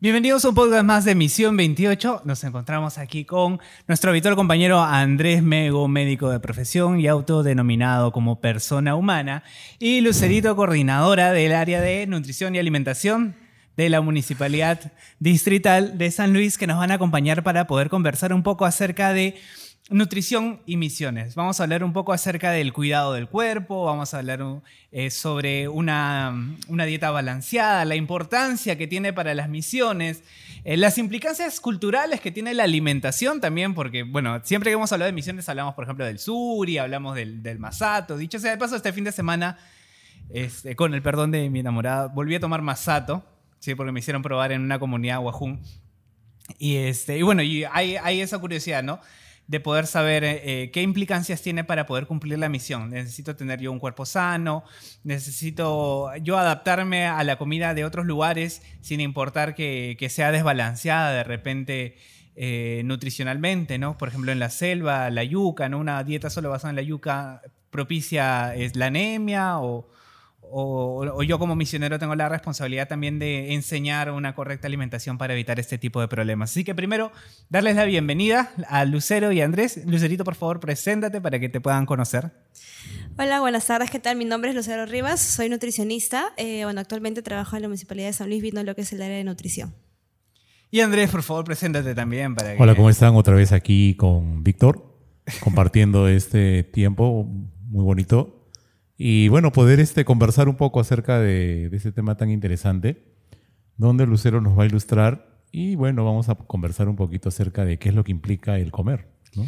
Bienvenidos a un podcast más de Misión 28. Nos encontramos aquí con nuestro habitual compañero Andrés Mego, médico de profesión y autodenominado como persona humana, y Lucerito, coordinadora del área de nutrición y alimentación de la Municipalidad Distrital de San Luis, que nos van a acompañar para poder conversar un poco acerca de Nutrición y misiones. Vamos a hablar un poco acerca del cuidado del cuerpo, vamos a hablar eh, sobre una, dieta balanceada, la importancia que tiene para las misiones, eh, las implicancias culturales que tiene la alimentación también, porque, bueno, siempre que hemos hablado de misiones hablamos, por ejemplo, del suri, hablamos del, del masato. Dicho sea de paso, este fin de semana, este, con el perdón de mi enamorada, volví a tomar masato, ¿sí? porque me hicieron probar en una comunidad guajún. Y, este, y bueno, y hay, hay esa curiosidad, ¿no? De poder saber eh, eh, qué implicancias tiene para poder cumplir la misión. Necesito tener yo un cuerpo sano, necesito yo adaptarme a la comida de otros lugares sin importar que, sea desbalanceada de repente eh, nutricionalmente, ¿no? Por ejemplo, en la selva, la yuca, ¿no? Una dieta solo basada en la yuca propicia es la anemia o, o, yo como misionero tengo la responsabilidad también de enseñar una correcta alimentación para evitar este tipo de problemas. Así que primero, darles la bienvenida a Lucero y Andrés. Lucerito, por favor, preséntate para que te puedan conocer. Hola, buenas tardes, ¿qué tal? Mi nombre es Lucero Rivas, soy nutricionista. Eh, bueno, actualmente trabajo en la Municipalidad de San Luis, viendo lo que es el área de nutrición. Y Andrés, por favor, preséntate también. Para Hola, ¿cómo están? Otra vez aquí con Víctor, compartiendo este tiempo muy bonito y bueno, poder este, conversar un poco acerca de, de este tema tan interesante, donde Lucero nos va a ilustrar y bueno, vamos a conversar un poquito acerca de qué es lo que implica el comer. ¿no?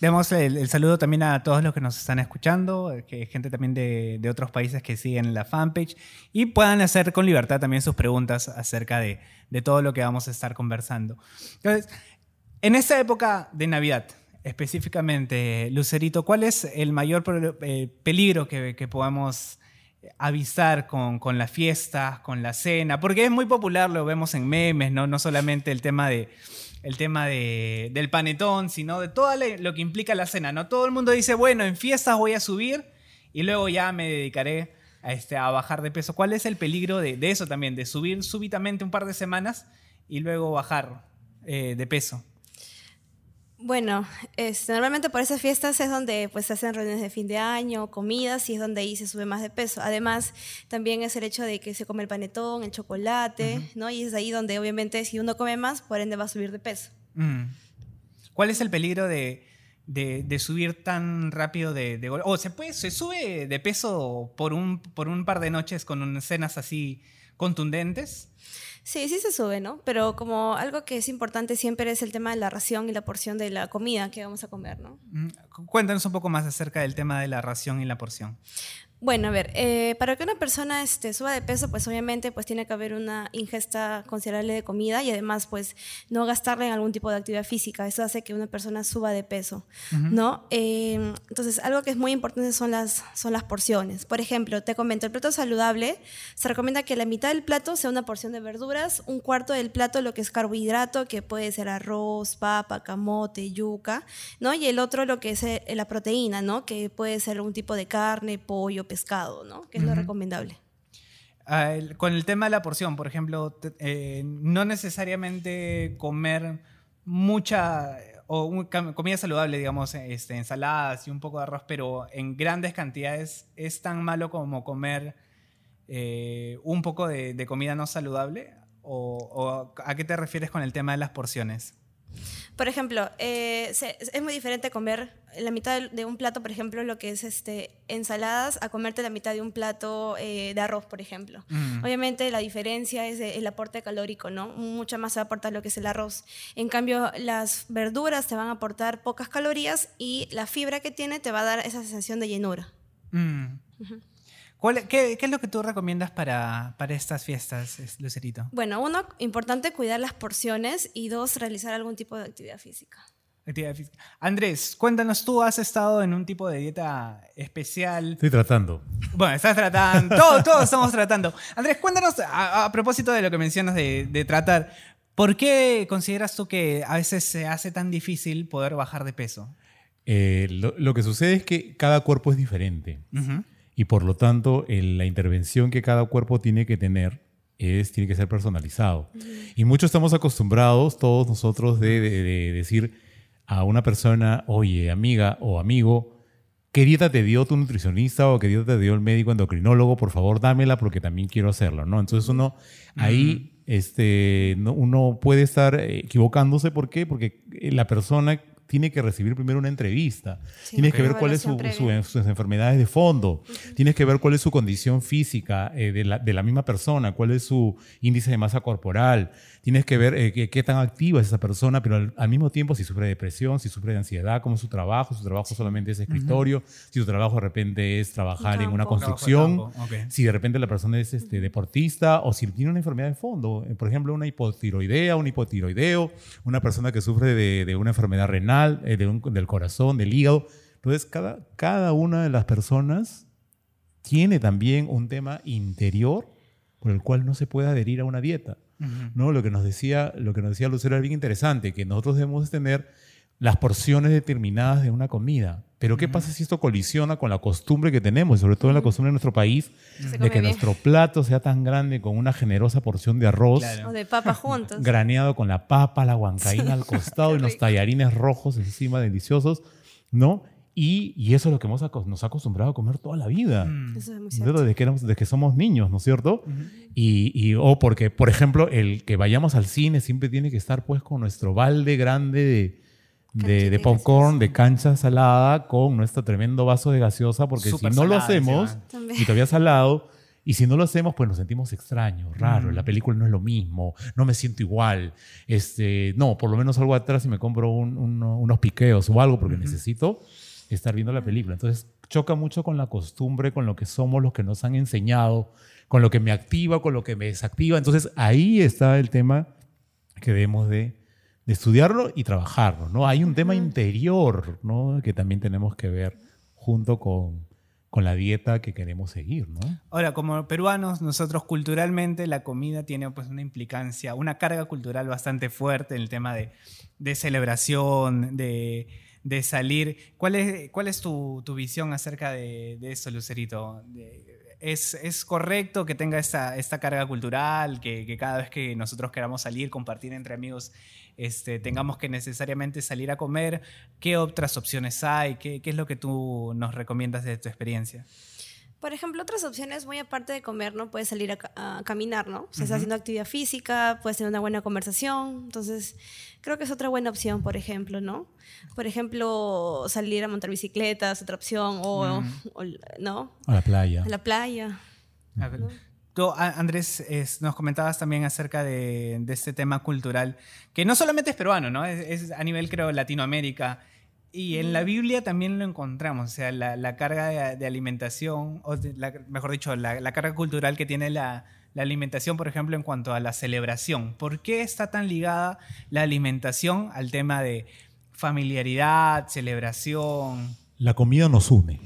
demos el, saludo también a todos los que nos están escuchando, que gente también de, de, otros países que siguen la fanpage y puedan hacer con libertad también sus preguntas acerca de, de todo lo que vamos a estar conversando. Entonces, en esta época de Navidad, específicamente, Lucerito, ¿cuál es el mayor eh, peligro que, podemos avisar con, con las fiestas, con la cena? Porque es muy popular, lo vemos en memes, ¿no? No solamente el tema de el tema de, del panetón, sino de todo lo que implica la cena, ¿no? Todo el mundo dice, bueno, en fiestas voy a subir y luego ya me dedicaré a, este, a bajar de peso. ¿Cuál es el peligro de, eso también, de subir súbitamente un par de semanas y luego bajar eh, de peso? Bueno, este, normalmente por esas fiestas es donde pues, se hacen reuniones de fin de año, comidas, y es donde ahí se sube más de peso. Además, también es el hecho de que se come el panetón, el chocolate, ¿no? Y es ahí donde obviamente si uno come más, por ende va a subir de peso. Mm. ¿Cuál es el peligro de, subir tan rápido de, de ¿O se, puede, se sube de peso por un, por un par de noches con cenas así contundentes? Sí, sí se sube, ¿no? Pero como algo que es importante siempre es el tema de la ración y la porción de la comida que vamos a comer, ¿no? Mm, cuéntanos un poco más acerca del tema de la ración y la porción. Bueno, a ver, eh, para que una persona este, suba de peso, pues obviamente pues tiene que haber una ingesta considerable de comida y además pues no gastarle en algún tipo de actividad física. Eso hace que una persona suba de peso, ¿no? Eh, entonces, algo que es muy importante son las, son las porciones. Por ejemplo, te comento, el plato saludable se recomienda que la mitad del plato sea una porción de verduras, un cuarto del plato lo que es carbohidrato, que puede ser arroz, papa, camote, yuca, ¿no? Y el otro lo que es eh, la proteína, ¿no? Que puede ser algún tipo de carne, pollo, pescado, ¿no? Que es lo recomendable. Ah, con el tema de la porción, por ejemplo, eh, no necesariamente comer mucha o comida saludable, digamos, este, ensaladas y un poco de arroz, pero en grandes cantidades es tan malo como comer eh, un poco de, comida no saludable? ¿O a qué te refieres con el tema de las porciones? Por ejemplo, eh, es muy diferente comer la mitad de un plato, por ejemplo, lo que es este, ensaladas, a comerte la mitad de un plato eh, de arroz, por ejemplo. Mm. Obviamente la diferencia es el aporte calórico, ¿no? Mucho más se aporta lo que es el arroz. En cambio, las verduras te van a aportar pocas calorías y la fibra que tiene te va a dar esa sensación de llenura. Mm qué, es lo que tú recomiendas para, para estas fiestas, Lucerito? Bueno, uno, importante cuidar las porciones y dos, realizar algún tipo de actividad física. Actividad física. Andrés, cuéntanos, tú has estado en un tipo de dieta especial. Estoy tratando. Bueno, estás tratando, todos, todos estamos tratando. Andrés, cuéntanos, a, propósito de lo que mencionas de, de, tratar, ¿por qué consideras tú que a veces se hace tan difícil poder bajar de peso? Eh, lo, que sucede es que cada cuerpo es diferente y por lo tanto la intervención que cada cuerpo tiene que tener es, tiene que ser personalizado. Y mucho estamos acostumbrados, todos nosotros, de, de- de decir a una persona, oye, amiga o amigo, ¿qué dieta te dio tu nutricionista o qué dieta te dio el médico endocrinólogo? Por favor, dámela porque también quiero hacerlo, ¿no? Entonces uno ahí, este, no- uno puede estar equivocándose. ¿Por qué? Porque la persona tiene que recibir primero una entrevista. Sí, Tienes que una ver cuál es su, su- sus enfermedades de fondo. Tienes que ver cuál es su condición física eh, de, la, de la misma persona, cuál es su índice de masa corporal. Tienes que ver eh, qué, qué tan activa es esa persona, pero al, al mismo tiempo si sufre de depresión, si sufre de ansiedad, cómo es su trabajo, su trabajo solamente es escritorio, si su trabajo de repente es trabajar en una construcción, Trabajo de campo, ok. si de repente la persona es este, deportista o si tiene una enfermedad de fondo, eh, por ejemplo, una hipotiroidea, un hipotiroideo, una persona que sufre de, de una enfermedad renal, eh, de un- del corazón, del hígado. Entonces, cada, cada una de las personas tiene también un tema interior por el cual no se puede adherir a una dieta. ¿no? Lo que nos decía, lo que nos decía Lucero era bien interesante, que nosotros debemos tener las porciones determinadas de una comida. Pero ¿qué pasa si esto colisiona con la costumbre que tenemos, sobre todo en la costumbre de nuestro país, de que bien. nuestro plato sea tan grande con una generosa porción de arroz, Claro. O de papa juntos. graneado con la papa, la huancaína al costado y rico. tallarines rojos encima deliciosos, ¿no? Y, y eso es lo que hemos nos ha acostumbrado a comer toda la vida. Mm. Eso es muy. Desde que, éramos- desde que somos niños, ¿no es cierto? y, y- o porque, por ejemplo, el que vayamos al cine siempre tiene que estar pues con nuestro balde grande de, de, de popcorn, de cancha salada, con nuestro tremendo vaso de gaseosa, porque si no lo salada hacemos, y todavía salado, y si no lo hacemos, pues nos sentimos extraños, raros, la película no es lo mismo, no me siento igual, este, no, por lo menos salgo atrás y me compro un- uno- unos piqueos o algo, porque necesito estar viendo la película. Entonces, choca mucho con la costumbre, con lo que somos, los que nos han enseñado, con lo que me activa, con lo que me desactiva. Entonces, ahí está el tema que debemos de, de estudiarlo y trabajarlo, ¿no? Hay un tema interior, ¿no? Que también tenemos que ver junto con, con la dieta que queremos seguir, ¿no? Ahora, como peruanos, nosotros culturalmente la comida tiene pues una implicancia, una carga cultural bastante fuerte en el tema de, de celebración, de, de salir. ¿Cuál es, cuál es tu, tu visión acerca de, de eso, Lucerito? ¿Es, ¿Es correcto que tenga esta, esta carga cultural, que, que cada vez que nosotros queramos salir, compartir entre amigos, este, tengamos que necesariamente salir a comer? ¿Qué otras opciones hay? ¿Qué, qué es lo que tú nos recomiendas de tu experiencia? Por ejemplo, otras opciones, muy aparte de comer, ¿no? Puedes salir a, ca- a caminar, ¿no? O sea, estás haciendo actividad física, puedes tener una buena conversación. Entonces, creo que es otra buena opción, por ejemplo, ¿no? Por ejemplo, salir a montar bicicletas, otra opción, o, o, ¿no? A la playa. A la playa. A ver, Tú, Andrés, es- nos comentabas también acerca de, de este tema cultural, que no solamente es peruano, ¿no? Es, es a nivel, creo, Latinoamérica. Y en la Biblia también lo encontramos, o sea, la, la carga de, de alimentación, o de- la- mejor dicho, la, la carga cultural que tiene la, la alimentación, por ejemplo, en cuanto a la celebración. ¿Por qué está tan ligada la alimentación al tema de familiaridad, celebración? La comida nos une.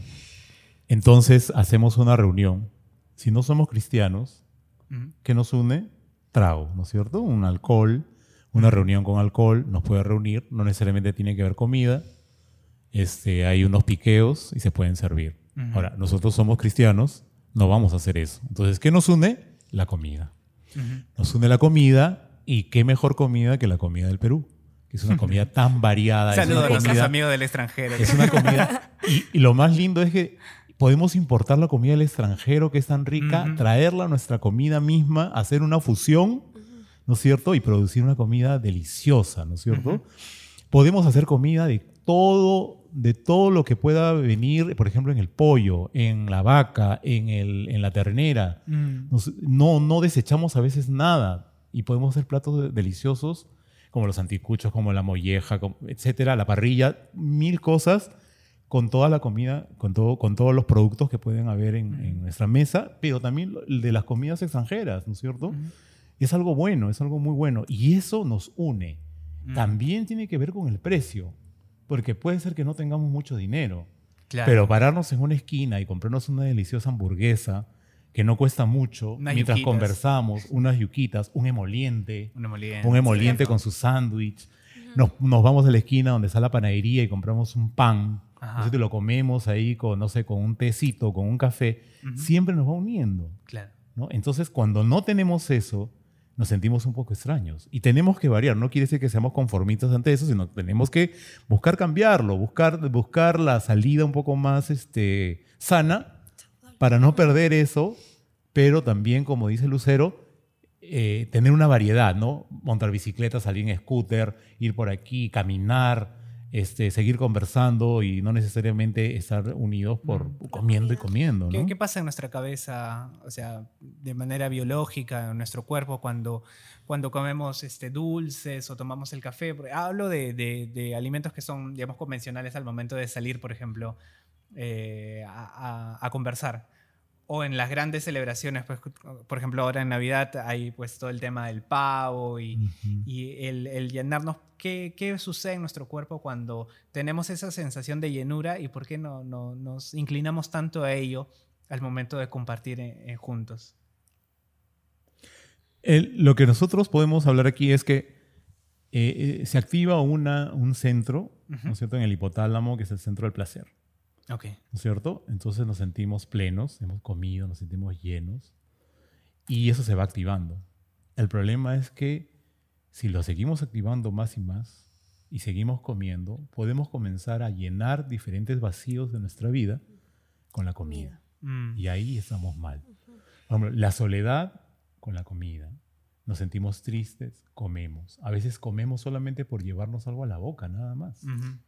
Entonces hacemos una reunión. Si no somos cristianos. ¿qué nos une? Trago, ¿no es cierto? Un alcohol, una reunión con alcohol nos puede reunir, no necesariamente tiene que ver comida. Este, hay unos piqueos y se pueden servir. Ahora, nosotros somos cristianos, no vamos a hacer eso. Entonces, ¿qué nos une? La comida. Nos une la comida y qué mejor comida que la comida del Perú, que es una comida tan variada. Saludos a comida- amigos del extranjero. es una comida. Y, y lo más lindo es que podemos importar la comida del extranjero, que es tan rica, Ujú. traerla a nuestra comida misma, hacer una fusión, ¿no es cierto? Y producir una comida deliciosa, ¿no es cierto? Podemos hacer comida de todo, de todo lo que pueda venir, por ejemplo, en el pollo, en la vaca, en, el, en la ternera. Mm. Nos- no, no desechamos a veces nada y podemos hacer platos de- deliciosos como los anticuchos, como la molleja, como- etcétera, la parrilla, mil cosas con toda la comida, con, todo, con todos los productos que pueden haber en, en nuestra mesa, pero también de las comidas extranjeras, ¿no es cierto? Es algo bueno, es algo muy bueno y eso nos une. También tiene que ver con el precio, porque puede ser que no tengamos mucho dinero, Claro. pero pararnos en una esquina y comprarnos una deliciosa hamburguesa que no cuesta mucho, Unas mientras yuquitas. conversamos, unas yuquitas, un emoliente, Un emoliente. un emoliente con su sándwich. Nos, nos vamos a la esquina donde está la panadería y compramos un pan. Ajá. Entonces te lo comemos ahí con, no sé, con un tecito, con un café. Siempre nos va uniendo. Claro. ¿no? Entonces, cuando no tenemos eso, nos sentimos un poco extraños. Y tenemos que variar. No quiere decir que seamos conformistas ante eso, sino tenemos que buscar cambiarlo, buscar, buscar la salida un poco más este, sana para no perder eso, pero también, como dice Lucero, eh, tener una variedad, ¿no? Montar bicicleta, salir en scooter, ir por aquí, caminar, este, seguir conversando y no necesariamente estar unidos por comiendo y comiendo. ¿no? ¿Qué, ¿Qué, pasa en nuestra cabeza, o sea, de manera biológica, en nuestro cuerpo, cuando, cuando comemos este, dulces o tomamos el café? Hablo de, de, de alimentos que son, digamos, convencionales al momento de salir, por ejemplo, eh, a, a, a conversar o en las grandes celebraciones, pues, por ejemplo, ahora en Navidad hay pues todo el tema del pavo y, uh -huh. y el, el, llenarnos. ¿Qué, ¿Qué, sucede en nuestro cuerpo cuando tenemos esa sensación de llenura y por qué no, no nos inclinamos tanto a ello al momento de compartir en, en juntos? El, lo que nosotros podemos hablar aquí es que eh, eh, se activa una, un centro, uh -huh. ¿no es cierto?, en el hipotálamo, que es el centro del placer. Okay. ¿No es cierto? Entonces nos sentimos plenos, hemos comido, nos sentimos llenos y eso se va activando. El problema es que si lo seguimos activando más y más y seguimos comiendo, podemos comenzar a llenar diferentes vacíos de nuestra vida con la comida. Mm. Y ahí estamos mal. Por ejemplo, la soledad con la comida. Nos sentimos tristes, comemos. A veces comemos solamente por llevarnos algo a la boca, nada más. Uh -huh.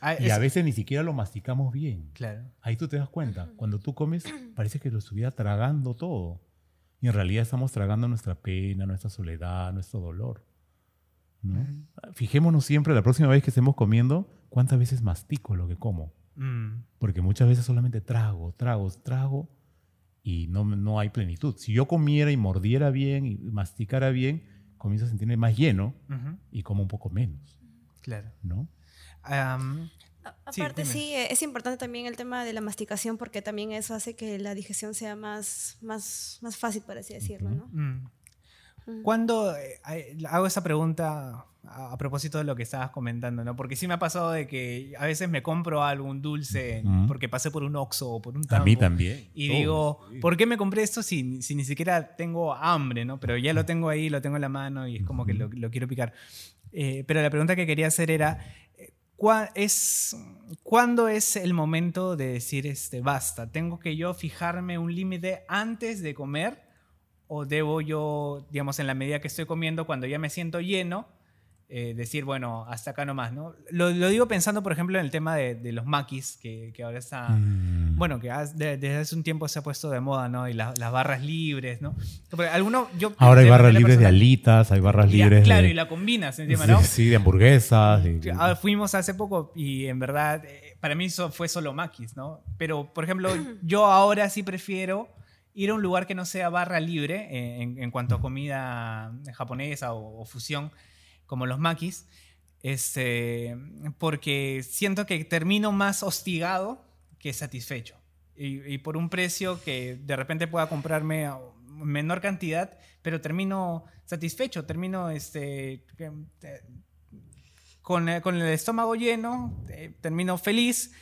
Ah, y a veces ni siquiera lo masticamos bien. Claro. Ahí tú te das cuenta. Cuando tú comes, parece que lo estuviera tragando todo. Y en realidad estamos tragando nuestra pena, nuestra soledad, nuestro dolor. ¿no? Mm. Fijémonos siempre, la próxima vez que estemos comiendo, cuántas veces mastico lo que como. Mm. Porque muchas veces solamente trago, trago, trago y no, no hay plenitud. Si yo comiera y mordiera bien y masticara bien, comienzo a sentirme más lleno uh -huh. y como un poco menos. Claro. ¿No? Um, Aparte, sí, sí, es importante también el tema de la masticación porque también eso hace que la digestión sea más, más, más fácil, por así decirlo, ¿no? Mm. Cuando eh, hago esa pregunta a, a, propósito de lo que estabas comentando, ¿no? Porque sí me ha pasado de que a veces me compro algún dulce mm. porque pasé por un Oxxo o por un Tambo. A mí también. Y oh, digo, sí. ¿por qué me compré esto si, si, ni siquiera tengo hambre, ¿no? Pero ya lo tengo ahí, lo tengo en la mano y es como que lo, lo quiero picar. Eh, pero la pregunta que quería hacer era, es, ¿Cuándo es el momento de decir este, basta? ¿Tengo que yo fijarme un límite antes de comer? ¿O debo yo, digamos, en la medida que estoy comiendo, cuando ya me siento lleno, eh, decir, bueno, hasta acá nomás, ¿no? Lo, lo, digo pensando, por ejemplo, en el tema de, de los maquis, que, que, ahora está, mm. bueno, que desde de, hace un tiempo se ha puesto de moda, ¿no? Y la, las barras libres, ¿no? Porque alguno, yo, ahora hay barras libres persona, de alitas, hay barras libres Claro, de, y la combinas encima, ¿no? Sí, de hamburguesas. Y, ah, Fuimos hace poco y en verdad, eh, para mí eso fue solo maquis, ¿no? Pero, por ejemplo, yo ahora sí prefiero ir a un lugar que no sea barra libre eh, en, en, cuanto a comida japonesa o, o fusión, como los maquis, este, porque siento que termino más hostigado que satisfecho. Y, y, por un precio que de repente pueda comprarme menor cantidad, pero termino satisfecho, termino este, con, con el estómago lleno, eh, termino feliz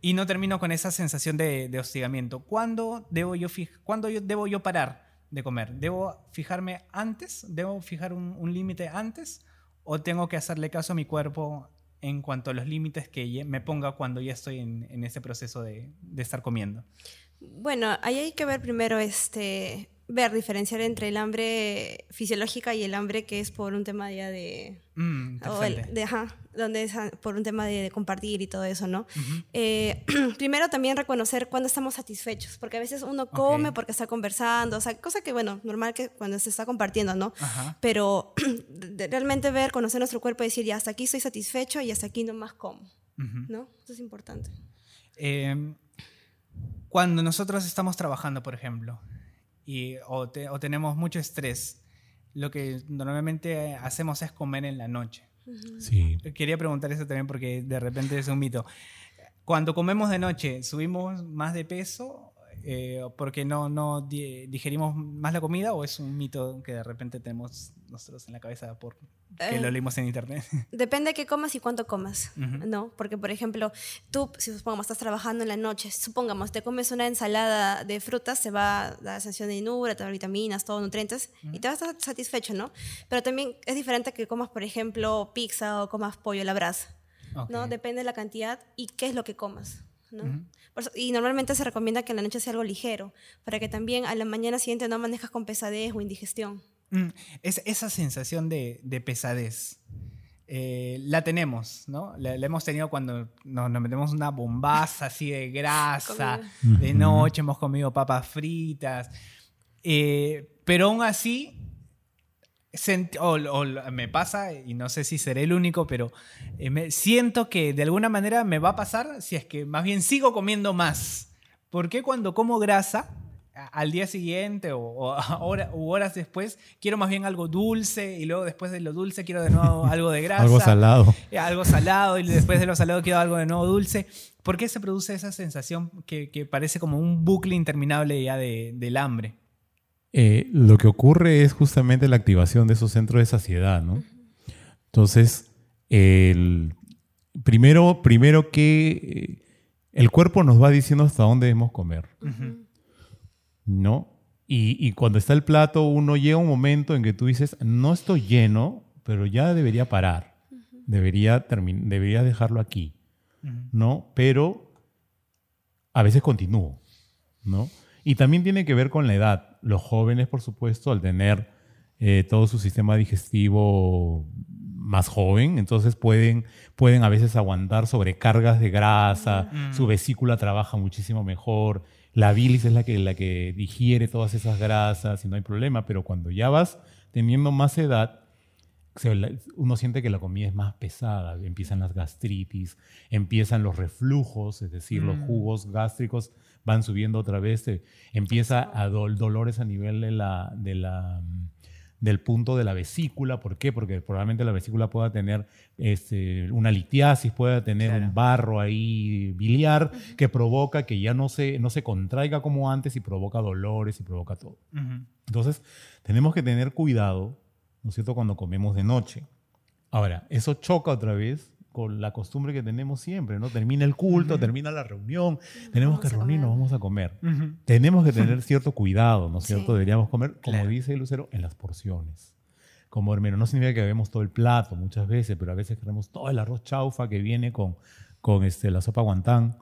y no termino con esa sensación de, de hostigamiento. ¿Cuándo debo, yo ¿Cuándo yo, debo yo parar? De comer? ¿Debo fijarme antes? ¿Debo fijar un, límite antes? ¿O tengo que hacerle caso a mi cuerpo en cuanto a los límites que me ponga cuando ya estoy en, en ese proceso de, de, estar comiendo? Bueno, ahí hay que ver primero este, ver, diferenciar entre el hambre fisiológica y el hambre que es por un tema ya de... Mm, o el, de ajá, donde es por un tema de, de, compartir y todo eso, ¿no? Uh -huh. eh, primero también reconocer cuando estamos satisfechos, porque a veces uno come okay. porque está conversando, o sea, cosa que, bueno, normal que cuando se está compartiendo, ¿no? Ajá. Pero realmente ver, conocer nuestro cuerpo y decir, ya hasta aquí estoy satisfecho y hasta aquí no más como, uh -huh. ¿no? Eso es importante. Eh, cuando nosotros estamos trabajando, por ejemplo, y, o, te, o, tenemos mucho estrés, lo que normalmente hacemos es comer en la noche. Sí. Quería preguntar eso también porque de repente es un mito. Cuando comemos de noche, ¿subimos más de peso? Eh, ¿Porque no, no di- digerimos más la comida o es un mito que de repente tenemos nosotros en la cabeza por que Eh, lo leímos en internet? Depende de qué comas y cuánto comas, Ujú. ¿no? Porque, por ejemplo, tú, si supongamos, estás trabajando en la noche, supongamos, te comes una ensalada de frutas, te va a dar sensación de llenura, te va a dar vitaminas, todo, nutrientes, y te vas a estar satisfecho, ¿no? Pero también es diferente que comas, por ejemplo, pizza o comas pollo a la brasa, ¿no? Ok. Depende de la cantidad y qué es lo que comas, ¿no? Por eso- y normalmente se recomienda que en la noche sea algo ligero, para que también a la mañana siguiente no manejas con pesadez o indigestión. Mm, es, esa sensación de, de pesadez eh, la tenemos, ¿no? La, la hemos tenido cuando nos, nos metemos una bombaza así de grasa, de noche hemos comido papas fritas, eh, pero aún así, o, o me pasa, y no sé si seré el único, pero eh, me- siento que de alguna manera me va a pasar si es que más bien sigo comiendo más. ¿Por qué cuando como grasa a- al día siguiente o, horas después quiero más bien algo dulce y luego después de lo dulce quiero de nuevo algo de grasa? Algo salado. eh, algo salado y después de lo salado quiero algo de nuevo dulce. ¿Por qué se produce esa sensación que, que parece como un bucle interminable ya de- del hambre? Eh, lo que ocurre es justamente la activación de esos centros de saciedad, ¿no? Entonces, el, primero, primero que eh, el cuerpo nos va diciendo hasta dónde debemos comer, ¿no? Y, y cuando está el plato, uno llega a un momento en que tú dices, no estoy lleno, pero ya debería parar, debería dejarlo aquí, ¿no? Pero a veces continúo, ¿no? Y también tiene que ver con la edad. Los jóvenes, por supuesto, al tener eh, todo su sistema digestivo más joven, entonces pueden, pueden a veces aguantar sobrecargas de grasa, su vesícula trabaja muchísimo mejor, la bilis es la que, la que digiere todas esas grasas y no hay problema, pero cuando ya vas teniendo más edad, uno siente que la comida es más pesada, empiezan las gastritis, empiezan los reflujos, es decir, los Mm. jugos gástricos van subiendo otra vez, eh, empieza a dol- dolores a nivel de la, de la, mm, del punto de la vesícula, ¿por qué? Porque probablemente la vesícula pueda tener este, una litiasis, pueda tener Claro. un barro ahí biliar que provoca que ya no se, no se contraiga como antes y provoca dolores y provoca todo. Entonces, tenemos que tener cuidado, ¿no es cierto?, cuando comemos de noche. Ahora, eso choca otra vez con la costumbre que tenemos siempre, ¿no? Termina el culto, termina la reunión, tenemos Vamos que reunirnos, vamos a comer. Ujú. Tenemos que tener cierto cuidado, ¿no es Sí. cierto? Deberíamos comer, como Claro. dice Lucero, en las porciones. Como hermano, no significa que bebemos todo el plato muchas veces, pero a veces queremos todo el arroz chaufa que viene con, con este, la sopa guantán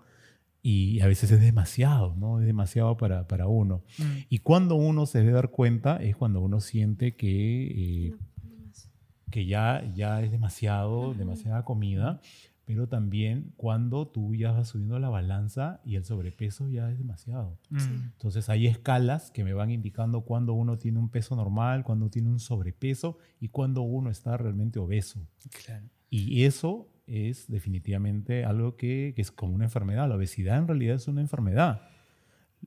y a veces es demasiado, ¿no? Es demasiado para, para uno. Mm. Y cuando uno se debe dar cuenta es cuando uno siente que, eh, que ya, ya es demasiado, demasiada comida, pero también cuando tú ya vas subiendo la balanza y el sobrepeso ya es demasiado. Mm. Entonces hay escalas que me van indicando cuando uno tiene un peso normal, cuando tiene un sobrepeso y cuando uno está realmente obeso. Claro. Y eso es definitivamente algo que, que es como una enfermedad. La obesidad en realidad es una enfermedad.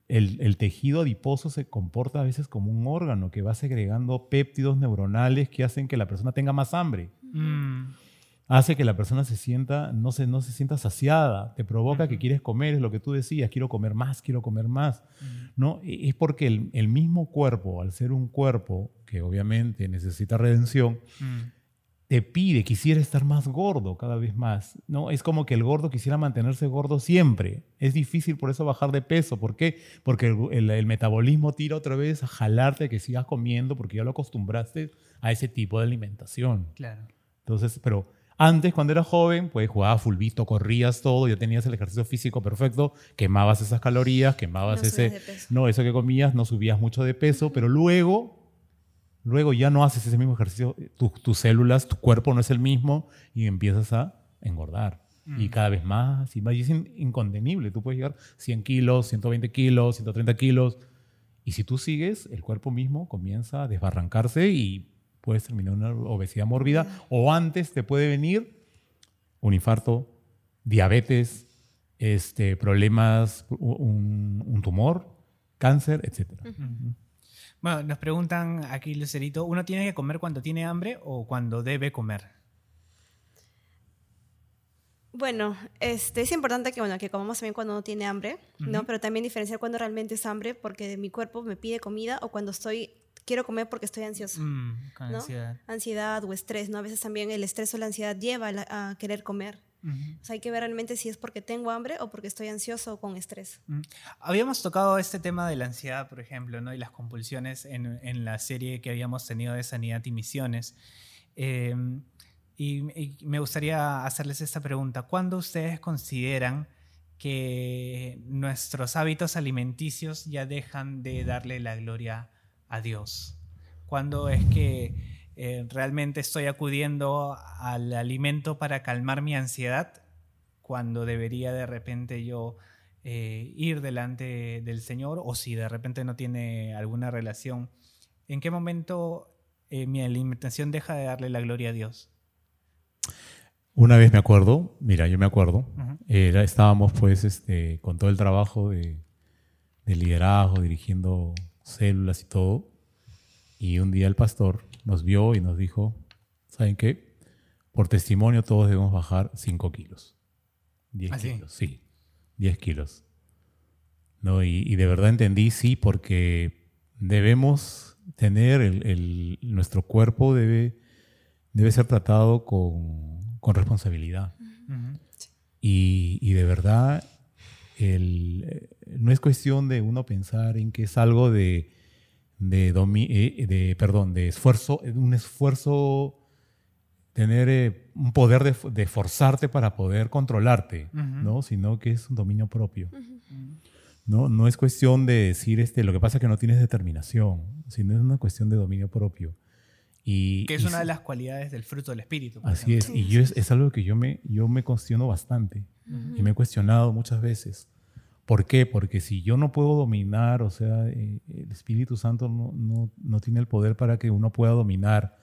El, el tejido adiposo se comporta a veces como un órgano que va segregando péptidos neuronales que hacen que la persona tenga más hambre. Mm. Hace que la persona se sienta, no se, no se sienta saciada, te provoca que quieres comer, es lo que tú decías, quiero comer más, quiero comer más. ¿no? E- Es porque el, el mismo cuerpo, al ser un cuerpo que obviamente necesita redención, Mm. Te pide, quisiera estar más gordo cada vez más. ¿no? Es como que el gordo quisiera mantenerse gordo siempre. Es difícil por eso bajar de peso. ¿Por qué? Porque el, el- el metabolismo tira otra vez a jalarte que sigas comiendo porque ya lo acostumbraste a ese tipo de alimentación. Claro. Entonces, pero antes, cuando eras joven, pues jugabas fulbito, corrías todo, ya tenías el ejercicio físico perfecto, quemabas esas calorías, quemabas No ese, no, eso que comías, no subías mucho de peso, pero luego, luego ya no haces ese mismo ejercicio, tu- tus células, tu cuerpo no es el mismo y empiezas a engordar. Y cada vez más y más. Y es in- incontenible. Tú puedes llegar 100 kilos, 120 kilos, 130 kilos. Y si tú sigues, el cuerpo mismo comienza a desbarrancarse y puedes terminar una obesidad mórbida. O antes te puede venir un infarto, diabetes, este, problemas, un, un tumor, cáncer, etc. Bueno, nos preguntan aquí, Lucerito, ¿uno tiene que comer cuando tiene hambre o cuando debe comer? Bueno, este, es importante que, bueno, que comamos también cuando no tiene hambre, ¿no? Pero también diferenciar cuando realmente es hambre porque mi cuerpo me pide comida o cuando estoy quiero comer porque estoy ansioso. Mm, con ¿no? ansiedad. Ansiedad o estrés, ¿no? A veces también el estrés o la ansiedad lleva a, la- a querer comer. Ujú. O sea, hay que ver realmente si es porque tengo hambre o porque estoy ansioso o con estrés. Mm. Habíamos tocado este tema de la ansiedad, por ejemplo, ¿no? y las compulsiones en, en la serie que habíamos tenido de Sanidad y Misiones. Eh, y, y me gustaría hacerles esta pregunta. ¿Cuándo ustedes consideran que nuestros hábitos alimenticios ya dejan de darle la gloria a Dios? ¿Cuándo es que eh, realmente estoy acudiendo al alimento para calmar mi ansiedad? Cuando debería de repente yo eh, ir delante del Señor o si de repente no tiene alguna relación. ¿En qué momento eh, mi alimentación deja de darle la gloria a Dios? Una vez me acuerdo, mira, yo me acuerdo, era, estábamos pues este, con todo el trabajo de, de liderazgo, dirigiendo células y todo, y un día el pastor nos vio y nos dijo, ¿saben qué? Por testimonio todos debemos bajar 5 kilos. 10 ¿Ah, sí? kilos, sí, 10 kilos. ¿No? Y, y de verdad entendí, sí, porque debemos tener, el, el- nuestro cuerpo debe, debe ser tratado con, con responsabilidad. Y, y de verdad, el, eh, no es cuestión de uno pensar en que es algo de, de, domi- eh, de perdón, de esfuerzo, un esfuerzo, tener eh, un poder de, de forzarte para poder controlarte. ¿no? Sino que es un dominio propio. ¿no? No es cuestión de decir, este, lo que pasa es que no tienes determinación, sino es una cuestión de dominio propio. Y, Que es y una de las cualidades del fruto del Espíritu. Así ejemplo. es, y yo es, es algo que yo me, yo me cuestiono bastante y me he cuestionado muchas veces. ¿Por qué? Porque si yo no puedo dominar, o sea, eh, el Espíritu Santo no, no, no tiene el poder para que uno pueda dominar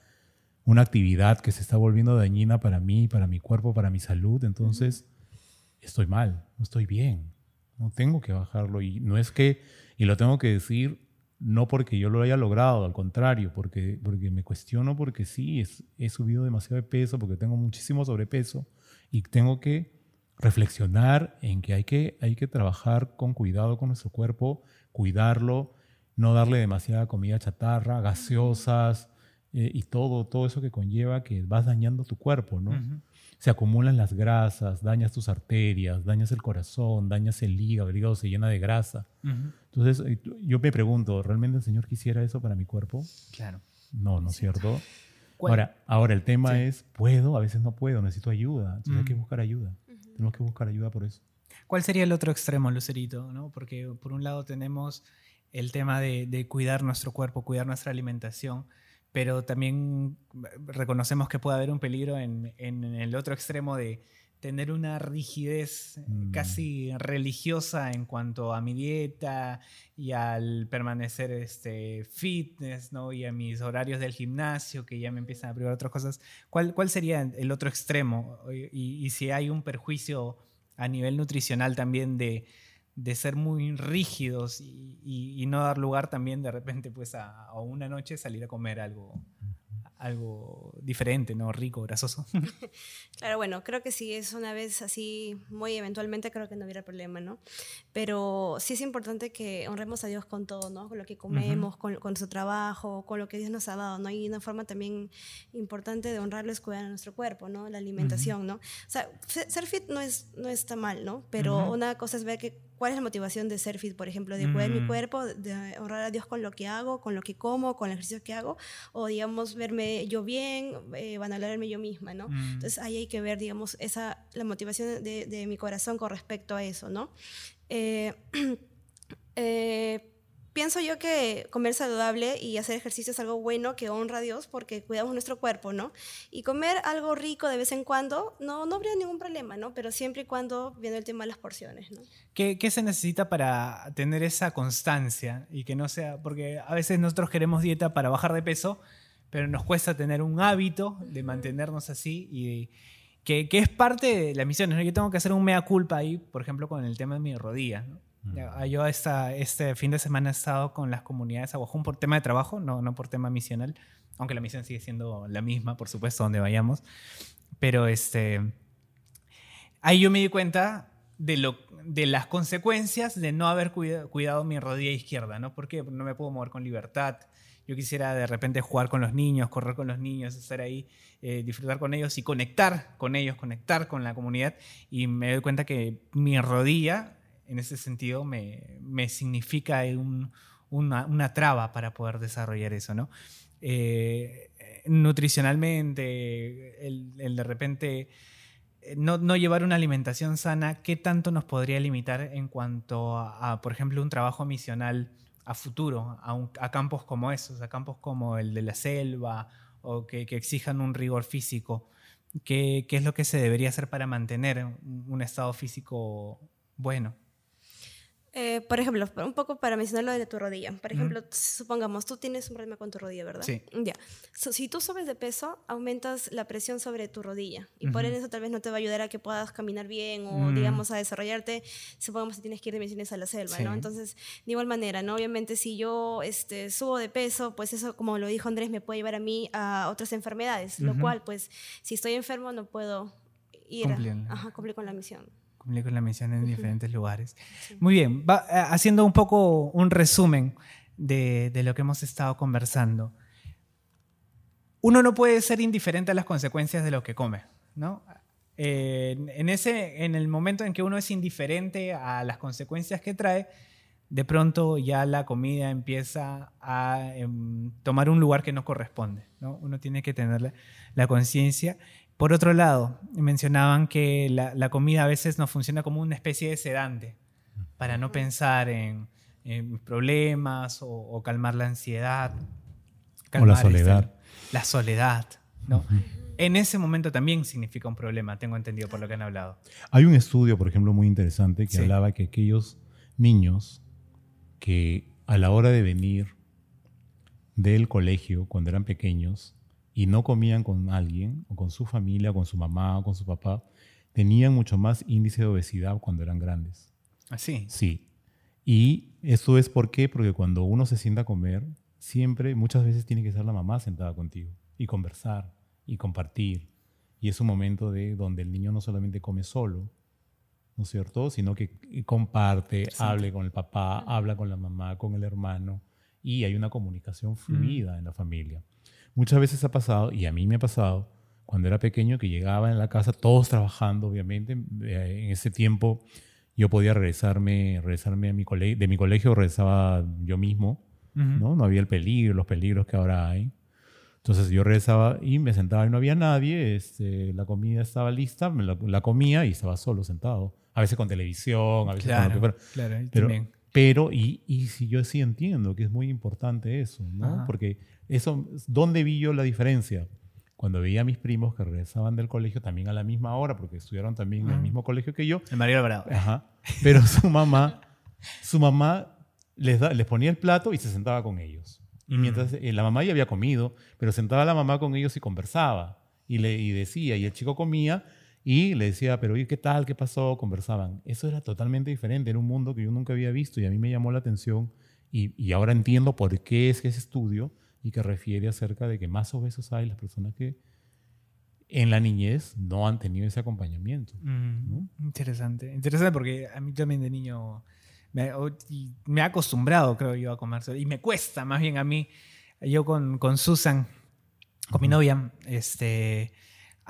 una actividad que se está volviendo dañina para mí, para mi cuerpo, para mi salud, entonces estoy mal, no estoy bien, no tengo que bajarlo y no es que, y lo tengo que decir no porque yo lo haya logrado, al contrario, porque, porque me cuestiono porque sí, es- he subido demasiado de peso, porque tengo muchísimo sobrepeso y tengo que reflexionar en que hay que, hay que trabajar con cuidado con nuestro cuerpo, cuidarlo, no darle demasiada comida chatarra, gaseosas eh, y todo, todo eso que conlleva que vas dañando tu cuerpo, ¿no? Se acumulan las grasas, dañas tus arterias, dañas el corazón, dañas el hígado, el hígado se llena de grasa. Entonces, eh, yo me pregunto, ¿realmente el Señor quisiera eso para mi cuerpo? Claro. No, ¿no es cierto? ¿Cuál- Ahora, ahora el tema Sí. es, ¿puedo? A veces no puedo, necesito ayuda. Entonces hay que buscar ayuda. Tenemos que buscar ayuda por eso. ¿Cuál sería el otro extremo, Lucerito? ¿no? Porque por un lado tenemos el tema de, de cuidar nuestro cuerpo, cuidar nuestra alimentación, pero también reconocemos que puede haber un peligro en, en el otro extremo de tener una rigidez Mm. casi religiosa en cuanto a mi dieta y al permanecer este, fitness ¿no? y a mis horarios del gimnasio que ya me empiezan a privar otras cosas. ¿Cuál, cuál sería el otro extremo? Y, y si hay un perjuicio a nivel nutricional también de, de ser muy rígidos y, y- y no dar lugar también de repente pues a, a una noche salir a comer algo, algo diferente, ¿no? Rico, grasoso. Claro, bueno, creo que si es una vez así, muy eventualmente, creo que no hubiera problema, ¿no? Pero sí es importante que honremos a Dios con todo, ¿no? Con lo que comemos, con, con su trabajo, con lo que Dios nos ha dado, ¿no? Y una forma también importante de honrarlo es cuidar a nuestro cuerpo, ¿no? La alimentación, ¿no? O sea, se- ser fit no, es, no está mal, ¿no? Pero Ujú. una cosa es ver que, cuál es la motivación de ser fit, por ejemplo, de cuidar mi Mm. cuerpo, de honrar a Dios con lo que hago, con lo que como, con el ejercicio que hago, o digamos, verme yo bien, eh, valorarme yo misma, ¿no? Mm. Entonces ahí hay que ver, digamos, esa, la motivación de, de mi corazón con respecto a eso, ¿no? Eh, eh, pienso yo que comer saludable y hacer ejercicio es algo bueno que honra a Dios porque cuidamos nuestro cuerpo, ¿no? Y comer algo rico de vez en cuando no, no habría ningún problema, ¿no? Pero siempre y cuando viene el tema de las porciones, ¿no? ¿Qué, qué se necesita para tener esa constancia y que no sea, porque a veces nosotros queremos dieta para bajar de peso, pero nos cuesta tener un hábito de mantenernos así y que, que es parte de la misión. ¿no? Yo tengo que hacer un mea culpa ahí, por ejemplo, con el tema de mi rodilla. ¿no? Ya, Yo esta, este fin de semana he estado con las comunidades Aguajún por tema de trabajo, no, no por tema misional, aunque la misión sigue siendo la misma, por supuesto, donde vayamos. Pero este, ahí yo me di cuenta de, lo, de las consecuencias de no haber cuida- cuidado mi rodilla izquierda, ¿no? Porque no me puedo mover con libertad. Yo quisiera de repente jugar con los niños, correr con los niños, estar ahí, eh, disfrutar con ellos y conectar con ellos, conectar con la comunidad. Y me doy cuenta que mi rodilla, en ese sentido, me, significa un- una, traba para poder desarrollar eso, ¿no? Eh, nutricionalmente, el, de repente eh, no, llevar una alimentación sana, ¿qué tanto nos podría limitar en cuanto a, por ejemplo, un trabajo misional a futuro, a, campos como esos, a campos como el de la selva o que, exijan un rigor físico? ¿Qué, es lo que se debería hacer para mantener un estado físico bueno? Eh, por ejemplo, un poco para mencionar lo de tu rodilla. Por ejemplo, supongamos, tú tienes un problema con tu rodilla, ¿verdad? Sí. Ya. So, si tú subes de peso, aumentas la presión sobre tu rodilla. Y por ende eso tal vez no te va a ayudar a que puedas caminar bien o, Mm. digamos, a desarrollarte. Supongamos que tienes que ir de misiones a la selva, Sí. ¿no? Entonces, de igual manera, ¿no? Obviamente, si yo este, subo de peso, pues eso, como lo dijo Andrés, me puede llevar a mí a otras enfermedades. Lo cual, pues, si estoy enfermo, no puedo ir a Cumplir. ajá, cumplir con la misión. Cumplir con la misión en diferentes lugares. Muy bien, va, eh, haciendo un poco un resumen de, de lo que hemos estado conversando. Uno no puede ser indiferente a las consecuencias de lo que come, ¿no? Eh, en, ese, en el momento en que uno es indiferente a las consecuencias que trae, de pronto ya la comida empieza a em, tomar un lugar que no corresponde, ¿no? Uno tiene que tener la, la conciencia. Por otro lado, mencionaban que la, la comida a veces nos funciona como una especie de sedante para no pensar en, en problemas o, o calmar la ansiedad. O la calmar, este, soledad. la soledad, ¿no? En ese momento también significa un problema, tengo entendido por lo que han hablado. Hay un estudio, por ejemplo, muy interesante que Sí. hablaba que aquellos niños que a la hora de venir del colegio cuando eran pequeños y no comían con alguien, o con su familia, o con su mamá, o con su papá, tenían mucho más índice de obesidad cuando eran grandes. Así. Sí. Y esto es por qué, porque cuando uno se sienta a comer, siempre, muchas veces tiene que ser la mamá sentada contigo y conversar y compartir. Y es un momento de donde el niño no solamente come solo, ¿no es cierto? Sino que comparte, hable con el papá, habla con la mamá, con el hermano y hay una comunicación fluida en la familia. Muchas veces ha pasado, y a mí me ha pasado, cuando era pequeño, que llegaba en la casa, todos trabajando, obviamente. eh, En ese tiempo yo podía regresarme, regresarme a mi colegio, de mi colegio regresaba yo mismo. ¿no? No había el peligro, los peligros que ahora hay. Entonces yo regresaba y me sentaba y no había nadie, este, la comida estaba lista, me la, la comía y estaba solo sentado. A veces con televisión, a veces con lo que fuera. claro, Pero, también. Pero y, y si yo sí entiendo que es muy importante eso, ¿no? Ajá. Porque eso, ¿dónde vi yo la diferencia? Cuando veía a mis primos que regresaban del colegio también a la misma hora, porque estudiaron también en el mismo colegio que yo, El Mario Alvarado. Ajá. Pero su mamá, su mamá les, da- les ponía el plato y se sentaba con ellos. Y Mm. mientras eh, la mamá ya había comido, pero sentaba la mamá con ellos y conversaba. Y le y decía, y el chico comía y le decía, pero ¿y qué tal? ¿Qué pasó? Conversaban. Eso era totalmente diferente. Era un mundo que yo nunca había visto y a mí me llamó la atención. Y, y ahora entiendo por qué es que ese estudio y que refiere acerca de que más obesos hay las personas que en la niñez no han tenido ese acompañamiento. Mm, ¿no? Interesante. Interesante porque a mí también de niño me, me he acostumbrado, creo yo, a comer. Y me cuesta, más bien a mí. Yo con, con Susan, con mi novia, este,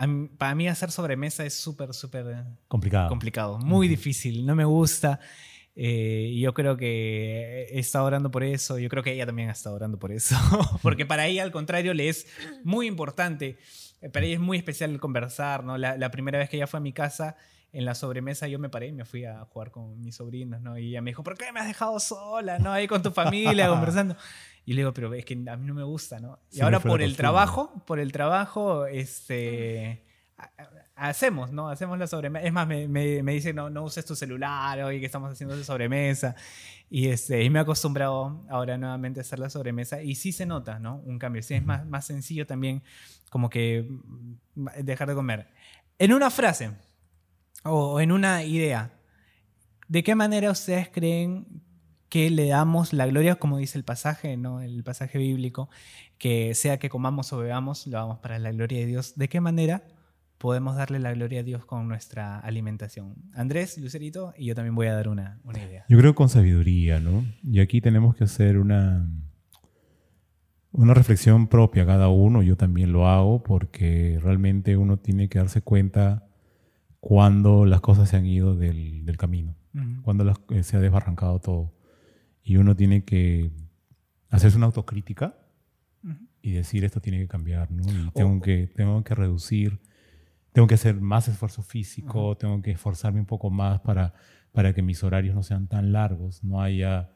mí- para mí hacer sobremesa es súper, súper Complicado. complicado, muy difícil, no me gusta. eh, yo creo que he estado orando por eso, yo creo que ella también ha estado orando por eso, porque para ella al contrario le es muy importante, eh, para ella es muy especial el conversar, ¿no? La, la primera vez que ella fue a mi casa, en la sobremesa yo me paré y me fui a jugar con mis sobrinos, ¿no? Y ella me dijo, ¿por qué me has dejado sola, ¿no? Ahí con tu familia conversando. Y le digo, pero es que a mí no me gusta, ¿no? Y Sí, ahora por el costumbre. trabajo, por el trabajo, este ha- ha- hacemos, ¿no? Hacemos la sobremesa. Es más, me, me, me dice, no, no uses tu celular hoy que estamos haciendo esa sobremesa. Y, este, y me he acostumbrado ahora nuevamente a hacer la sobremesa. Y sí se nota, ¿no? Un cambio. Sí es más, más sencillo también como que mm, dejar de comer. En una frase o en una idea, ¿de qué manera ustedes creen que le damos la gloria, como dice el pasaje, ¿no? El pasaje bíblico, que sea que comamos o bebamos, lo hagamos para la gloria de Dios. ¿De qué manera podemos darle la gloria a Dios con nuestra alimentación? Andrés, Lucerito, y yo también voy a dar una, una idea. Yo creo con sabiduría, ¿no? Y aquí tenemos que hacer una, una reflexión propia cada uno. Yo también lo hago porque realmente uno tiene que darse cuenta cuando las cosas se han ido del, del camino, cuando las- eh, se ha desbarrancado todo. Y uno tiene que hacerse una autocrítica y decir esto tiene que cambiar, ¿no? Y tengo, que, tengo que reducir, tengo que hacer más esfuerzo físico, tengo que esforzarme un poco más para, para que mis horarios no sean tan largos, no haya,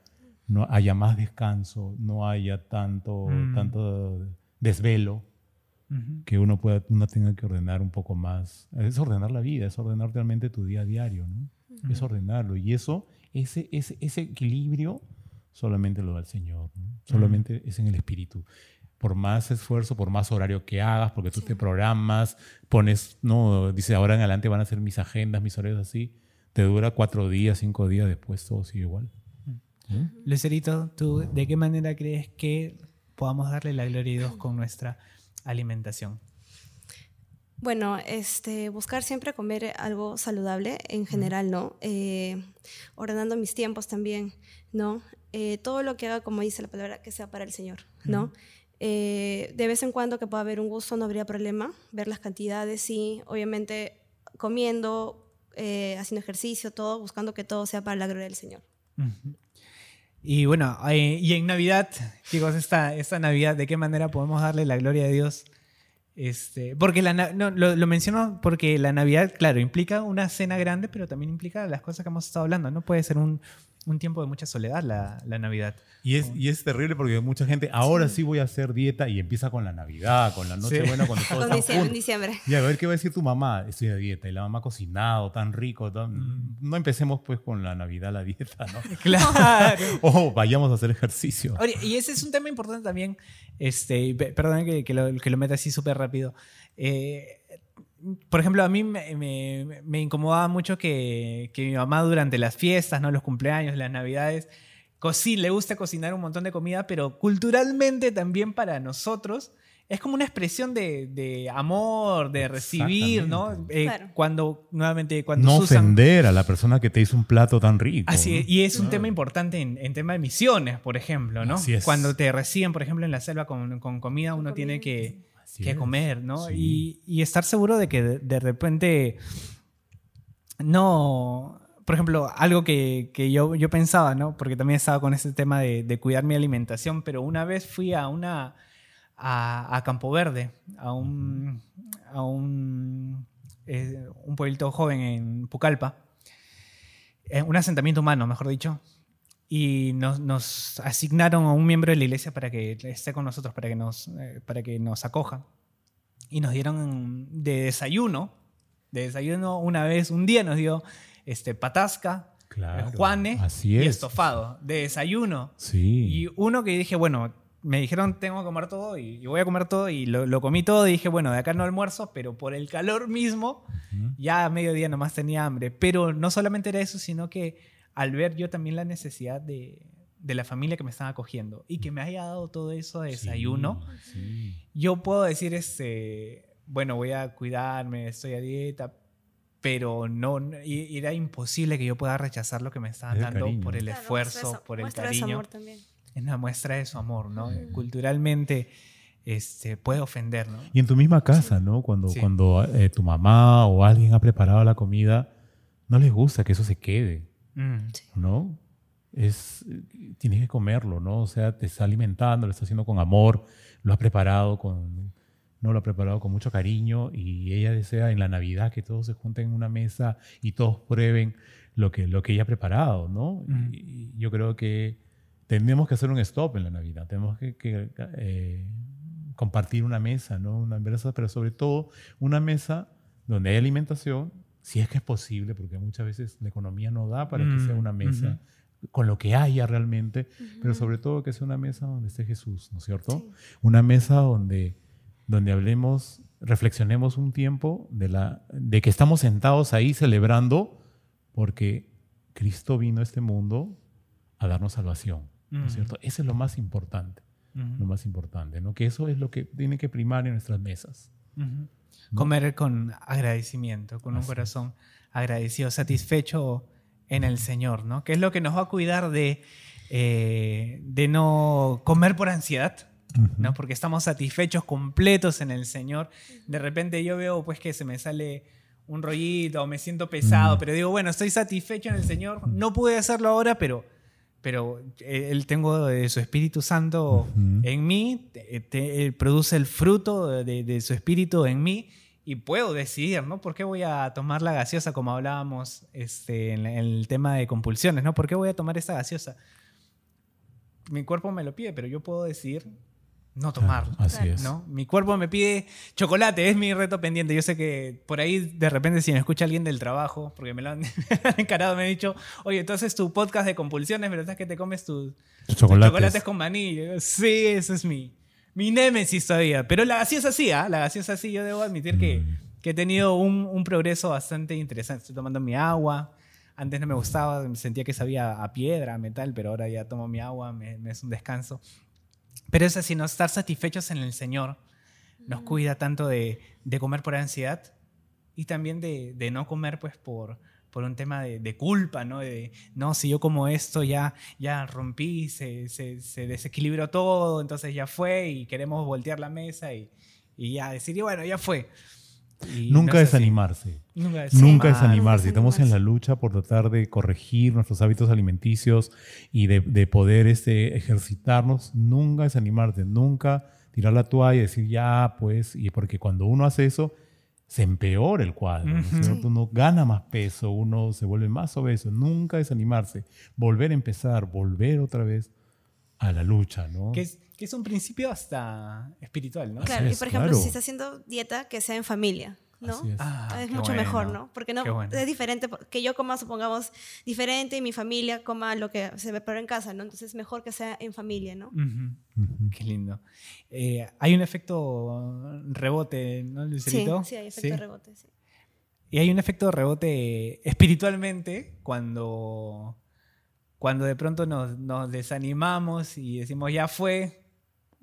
no haya más descanso, no haya tanto, Mm. tanto desvelo, que uno, pueda, uno tenga que ordenar un poco más. Es ordenar la vida, es ordenar realmente tu día a diario, ¿no? Es ordenarlo. Y eso, ese, ese, ese equilibrio, solamente lo da el Señor, ¿no? Solamente es en el Espíritu. Por más esfuerzo, por más horario que hagas, porque tú te programas, pones, no, dice, ahora en adelante van a ser mis agendas, mis horarios así, te dura cuatro días, cinco días, después todo sigue igual. ¿no? Lucerito, ¿tú de qué manera crees que podamos darle la gloria a Dios con nuestra alimentación? Bueno, este, buscar siempre comer algo saludable en general, ¿no? Eh, ordenando mis tiempos también, ¿no? Eh, todo lo que haga, como dice la palabra, que sea para el Señor, ¿no? Eh, de vez en cuando que pueda haber un gusto, no habría problema. Ver las cantidades, sí. Obviamente comiendo, eh, haciendo ejercicio, todo, buscando que todo sea para la gloria del Señor. Ujú. Y bueno, eh, y en Navidad, chicos, esta, esta Navidad, ¿de qué manera podemos darle la gloria a Dios? Este, porque la, no, lo, lo menciono porque la Navidad, claro, implica una cena grande, pero también implica las cosas que hemos estado hablando. No puede ser un, un tiempo de mucha soledad la, la Navidad. Y es, y es terrible porque mucha gente, ahora sí. voy a hacer dieta y empieza con la Navidad, con la noche Sí. buena, cuando todos Con diciembre, en juntos. diciembre. Y a ver qué va a decir tu mamá, estoy de dieta y la mamá ha cocinado tan rico. tan- No empecemos pues con la Navidad, la dieta, ¿no? Claro. O vayamos a hacer ejercicio. Oye, y ese es un tema importante también. Este, perdón que, que lo, que lo meta así súper rápido. Eh, por ejemplo, a mí me, me- me incomodaba mucho que, que mi mamá durante las fiestas, ¿no? los cumpleaños, las navidades, le gusta cocinar un montón de comida, pero culturalmente también para nosotros es como una expresión de, de amor, de recibir, ¿no? Eh, Claro. Cuando, nuevamente, cuando No Susan- ofender a la persona que te hizo un plato tan rico. Así ¿no? es, y es un tema importante en, en tema de misiones, por ejemplo, ¿no? Así es. Cuando te reciben, por ejemplo, en la selva con, con comida, uno tiene que, Así que es. comer, ¿no? Sí. Y, y estar seguro de que de, de repente no... Por ejemplo, algo que, que yo, yo pensaba, ¿no? Porque también estaba con ese tema de, de cuidar mi alimentación, pero una vez fui a una... a, a Campo Verde, a un... a un, eh, un pueblito joven en Pucallpa, eh, un asentamiento humano, mejor dicho, y nos, nos asignaron a un miembro de la iglesia para que esté con nosotros, para que nos, eh, para que nos acoja. Y nos dieron de desayuno, de desayuno una vez, un día nos dio este, patasca, Claro, eh, juane así y es. estofado, de desayuno. Sí. Y uno que dije, bueno, me dijeron tengo que comer todo y, y voy a comer todo y lo, lo comí todo y dije, bueno, de acá no almuerzo, pero por el calor mismo, Ujú. ya a mediodía nomás tenía hambre. Pero no solamente era eso, sino que al ver yo también la necesidad de, de la familia que me estaba acogiendo y que me haya dado todo eso de desayuno, Sí, sí. yo puedo decir, este, bueno, voy a cuidarme, estoy a dieta, pero no, era imposible que yo pueda rechazar lo que me estaban dando cariño. por el Claro, esfuerzo, por el cariño amor también. es una muestra de su amor, ¿no? Culturalmente este, puede ofender, ¿no? Y en tu misma casa, ¿no? Cuando, Sí. cuando eh, tu mamá o alguien ha preparado la comida, no les gusta que eso se quede, Mm. ¿no? Es, tienes que comerlo, ¿no? O sea, te está alimentando, lo está haciendo con amor, lo ha preparado con, no lo ha preparado con mucho cariño y ella desea en la Navidad que todos se junten en una mesa y todos prueben lo que, lo que ella ha preparado, ¿no? Mm. Y, y yo creo que tenemos que hacer un stop en la Navidad, tenemos que, que, eh, compartir una mesa, ¿no? Una mesa, pero sobre todo una mesa donde hay alimentación, si es que es posible, porque muchas veces la economía no da para que Mm, sea una mesa con lo que haya realmente, pero sobre todo que sea una mesa donde esté Jesús, ¿no es cierto? Sí. Una mesa donde, donde hablemos, reflexionemos un tiempo de, la, de que estamos sentados ahí celebrando porque Cristo vino a este mundo a darnos salvación, ¿no es Mm. cierto? Eso es lo más importante, lo más importante, ¿no? Que eso es lo que tiene que primar en nuestras mesas. Ujú. Comer con agradecimiento, con un corazón agradecido, satisfecho en el Señor, ¿no? Que es lo que nos va a cuidar de, eh, de no comer por ansiedad, ¿no? Porque estamos satisfechos, completos en el Señor. De repente yo veo pues que se me sale un rollito o me siento pesado, pero digo, bueno, estoy satisfecho en el Señor. No pude hacerlo ahora, pero, pero eh, Él tengo de su Espíritu Santo en mí, te- Él produce el fruto de, de su Espíritu en mí y puedo decidir, ¿no? ¿Por qué voy a tomar la gaseosa como hablábamos este, en, en el tema de compulsiones, ¿no? ¿Por qué voy a tomar esta gaseosa? Mi cuerpo me lo pide, pero yo puedo decidir no tomarlo. Así Claro. es. ¿no? Mi cuerpo me pide chocolate, es mi reto pendiente. Yo sé que por ahí de repente si me escucha alguien del trabajo, porque me lo han, me han encarado, me han dicho, oye, entonces tu podcast de compulsiones, ¿verdad que te comes tus chocolates. chocolates con maní? Yo sí, eso es mi, mi némesis todavía. Pero la gaseosa sí, ¿ah? La gaseosa sí, yo debo admitir que, que he tenido un, un progreso bastante interesante. Estoy tomando mi agua. Antes no me gustaba, sentía que sabía a piedra, a metal, pero ahora ya tomo mi agua, me, me es un descanso. Pero es así, no estar satisfechos en el Señor nos cuida tanto de, de comer por ansiedad y también de, de no comer pues por, por un tema de, de culpa, ¿no? De, no, si yo como esto ya, ya rompí, se, se, se desequilibró todo, entonces ya fue y queremos voltear la mesa y, y ya decir, y bueno, ya fue. Y Nunca es así. desanimarse. Nunca Nunca desanimarse. desanimarse. Estamos en la desanimarse. lucha por tratar de corregir nuestros hábitos alimenticios y de, de poder este, ejercitarnos. Nunca desanimarte, nunca tirar la toalla y decir ya, pues, y porque cuando uno hace eso, se empeora el cuadro. Uno gana más peso, uno se vuelve más obeso. Nunca desanimarse. Volver a empezar, volver otra vez a la lucha, ¿no? Que es, que es un principio hasta espiritual, ¿no? Claro, es, y por ejemplo, claro. si está haciendo dieta, que sea en familia, ¿no? Así es. Ah, es mucho mejor, ¿no? Porque no bueno. es diferente que yo coma, supongamos, diferente y mi familia coma lo que se preparó en casa, ¿no? Entonces es mejor que sea en familia, ¿no? Qué lindo. Eh, hay un efecto rebote, ¿no, Sí, Lucerito? sí, hay efecto Sí. rebote, sí. Y hay un efecto rebote espiritualmente cuando, cuando de pronto nos, nos desanimamos y decimos ya fue.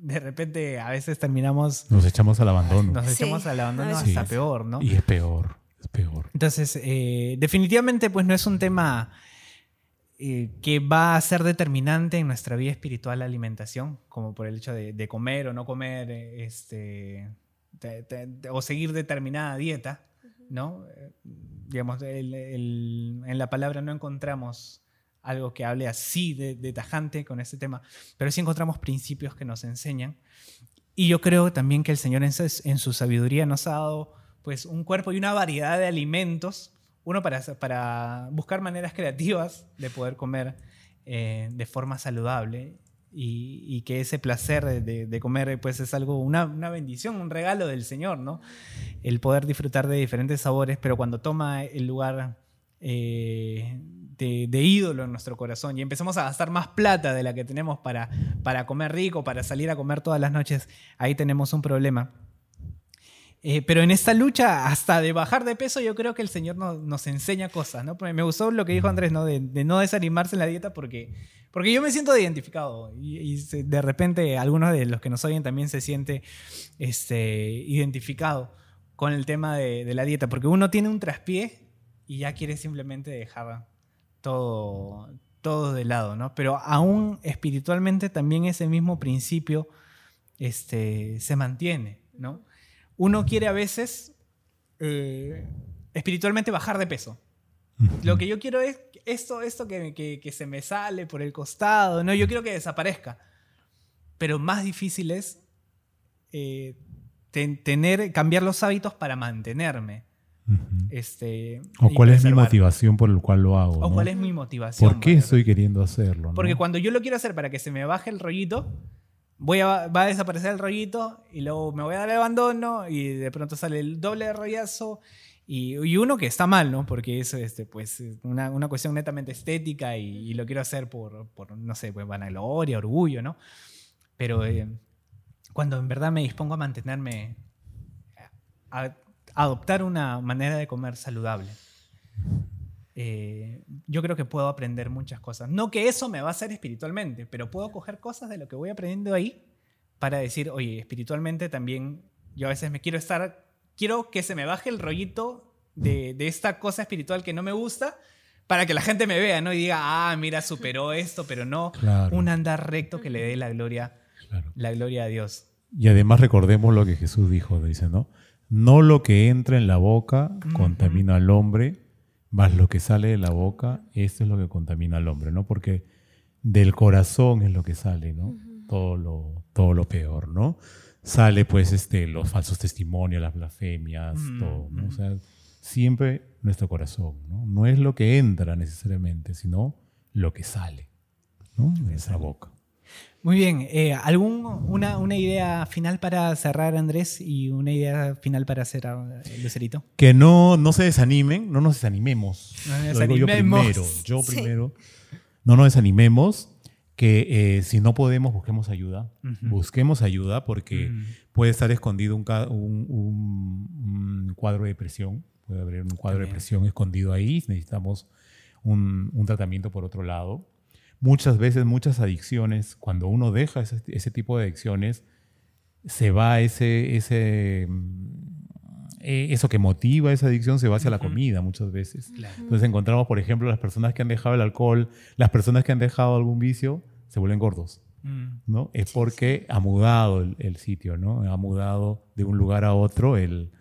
De repente a veces terminamos, Nos echamos al abandono. nos Sí, echamos al abandono a hasta peor, ¿no? Y es peor, es peor. Entonces, eh, definitivamente, pues no es un tema eh, que va a ser determinante en nuestra vida espiritual la alimentación, como por el hecho de, de comer o no comer, eh, este, te- te- te- o seguir determinada dieta, ¿no? Digamos, el- el- en la palabra no encontramos algo que hable así de, de tajante con este tema, pero sí encontramos principios que nos enseñan. Y yo creo también que el Señor en su, en su sabiduría nos ha dado pues, un cuerpo y una variedad de alimentos, uno para, para buscar maneras creativas de poder comer eh, de forma saludable y, y que ese placer de, de- comer pues, es algo, una, una bendición, un regalo del Señor, ¿no? El poder disfrutar de diferentes sabores, pero cuando toma el lugar eh, de, de ídolo en nuestro corazón y empezamos a gastar más plata de la que tenemos para, para comer rico, para salir a comer todas las noches, ahí tenemos un problema. Eh, pero en esta lucha, hasta de bajar de peso, yo creo que el Señor no- nos enseña cosas, ¿no? Me gustó lo que dijo Andrés, ¿no? De, no desanimarse en la dieta porque, porque yo me siento identificado y, de repente algunos de los que nos oyen también se siente este, identificado con el tema de, la dieta, porque uno tiene un traspié y ya quiere simplemente dejar todo, todo de lado, ¿no? Pero aún espiritualmente también ese mismo principio este, se mantiene, ¿no? Uno quiere a veces eh, espiritualmente bajar de peso. Lo que yo quiero es esto, esto que, que- que se me sale por el costado, ¿no? Yo quiero que desaparezca. Pero más difícil es eh, ten- tener, cambiar los hábitos para mantenerme. Ujú. Este, O cuál es mi motivación por el cual lo hago. O ¿no? cuál es mi motivación. ¿Por qué estoy queriendo hacerlo? no? Porque cuando yo lo quiero hacer para que se me baje el rollito, voy a, va a desaparecer el rollito y luego me voy a dar el abandono y de pronto sale el doble de rollazo. Y, y uno que está mal, ¿no? Porque eso es este, pues, una, una cuestión netamente estética y, y lo quiero hacer por, por, no sé, pues vanagloria, orgullo, ¿no? Pero eh, cuando en verdad me dispongo a mantenerme, a, a adoptar una manera de comer saludable, eh, yo creo que puedo aprender muchas cosas. No que eso me va a hacer espiritualmente, pero puedo coger cosas de lo que voy aprendiendo ahí para decir, oye, espiritualmente también yo a veces me quiero estar, quiero que se me baje el rollito de, de esta cosa espiritual que no me gusta para que la gente me vea, ¿no? Y diga, ah, mira, superó esto, pero no Claro. un andar recto que le dé la gloria, Claro. la gloria a Dios. Y además recordemos lo que Jesús dijo, dice, ¿no? No lo que entra en la boca contamina al hombre, más lo que sale de la boca, esto es lo que contamina al hombre, ¿no? Porque del corazón es lo que sale, ¿no? Todo lo, todo lo peor, ¿no? Sale pues este, los falsos testimonios, las blasfemias, todo, ¿no? O sea, siempre nuestro corazón, ¿no? No es lo que entra necesariamente, sino lo que sale, ¿no? De esa boca. Muy bien, eh, ¿algún, una, una idea final para cerrar, Andrés? Y una idea final para cerrar, eh, Lucerito. Que no, no se desanimen, no nos desanimemos. No nos Lo digo yo primero, yo Sí. primero. No nos desanimemos, que eh, si no podemos, busquemos ayuda. Busquemos ayuda porque puede estar escondido un, ca- un- un- un cuadro de depresión. Puede haber un cuadro de depresión escondido ahí. Necesitamos un, un tratamiento por otro lado. Muchas veces, muchas adicciones, cuando uno deja ese, ese tipo de adicciones, se va ese, ese, mm, eh, eso que motiva esa adicción se va hacia la comida muchas veces. Claro. Entonces encontramos, por ejemplo, las personas que han dejado el alcohol, las personas que han dejado algún vicio, se vuelven gordos, Mm. ¿no? Es porque ha mudado el, el sitio, ¿no? Ha mudado de un lugar a otro el,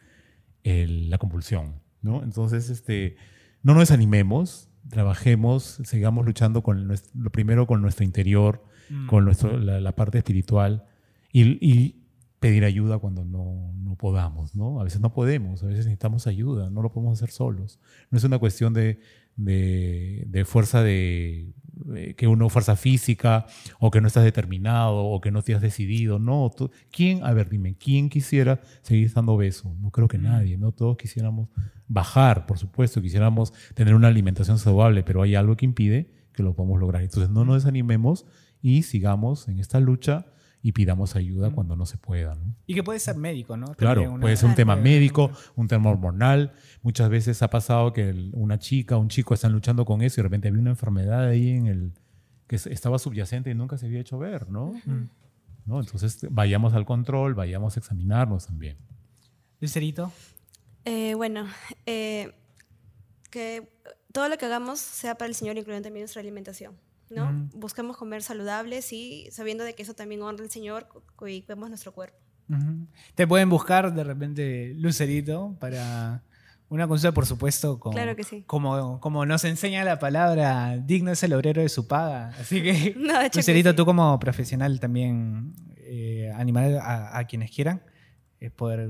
el- la compulsión, ¿no? Entonces, este, no nos desanimemos, trabajemos, sigamos luchando con nuestro- lo primero con nuestro interior, Mm. con nuestro, la, la parte espiritual y, y pedir ayuda cuando no, no podamos, ¿no? A veces no podemos, a veces necesitamos ayuda, no lo podemos hacer solos. No es una cuestión de, de, de fuerza de, de que uno fuerza física o que no estás determinado o que no te has decidido, no. tú- ¿Quién, a ver, dime, quién quisiera seguir dando besos? No creo que nadie, ¿no? Todos quisiéramos bajar, por supuesto, quisiéramos tener una alimentación saludable, pero hay algo que impide que lo podamos lograr. Entonces no nos desanimemos y sigamos en esta lucha y pidamos ayuda cuando no se pueda. ¿no? Y que puede ser médico, ¿no? Claro, una- puede ser un tema médico, un tema hormonal. Muchas veces ha pasado que el- una chica, un chico están luchando con eso y de repente había una enfermedad ahí en el que es- estaba subyacente y nunca se había hecho ver, ¿no? ¿No? Entonces vayamos al control, vayamos a examinarnos también. Lucerito. Eh, bueno, eh, que todo lo que hagamos sea para el Señor, incluyendo también nuestra alimentación. ¿No? Ujú. Busquemos comer saludables y sabiendo de que eso también honra al Señor cu- cuidemos nuestro cuerpo. Te pueden buscar de repente Lucerito para una consulta, por supuesto, como, Claro que sí. como, como nos enseña la palabra, digno es el obrero de su paga. Así que, No, hecho que Lucerito, sí. tú como profesional también eh, animar a, a quienes quieran eh, poder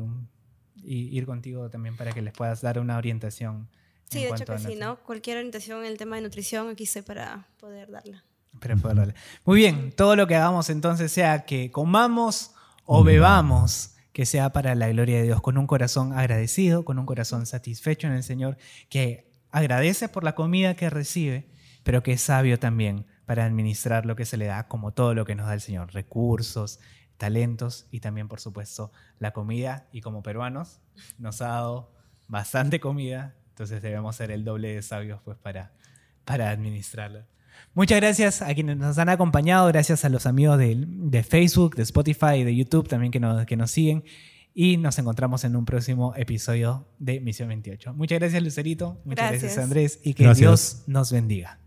ir contigo también para que les puedas dar una orientación. Sí, de hecho que sí, ¿no? Cualquier orientación en el tema de nutrición, aquí estoy para poder darla. para poder darle. Muy bien, todo lo que hagamos entonces sea que comamos o bebamos, que sea para la gloria de Dios, con un corazón agradecido, con un corazón satisfecho en el Señor, que agradece por la comida que recibe, pero que es sabio también para administrar lo que se le da, como todo lo que nos da el Señor, recursos, talentos y también, por supuesto, la comida. Y como peruanos, nos ha dado bastante comida, entonces debemos ser el doble de sabios pues para, para administrarla. Muchas gracias a quienes nos han acompañado, gracias a los amigos de, de Facebook, de Spotify, de YouTube también que nos, que nos siguen. Y nos encontramos en un próximo episodio de Misión 28. Muchas gracias, Lucerito. Muchas gracias, Gracias. Andrés. Y que Gracias. Dios nos bendiga.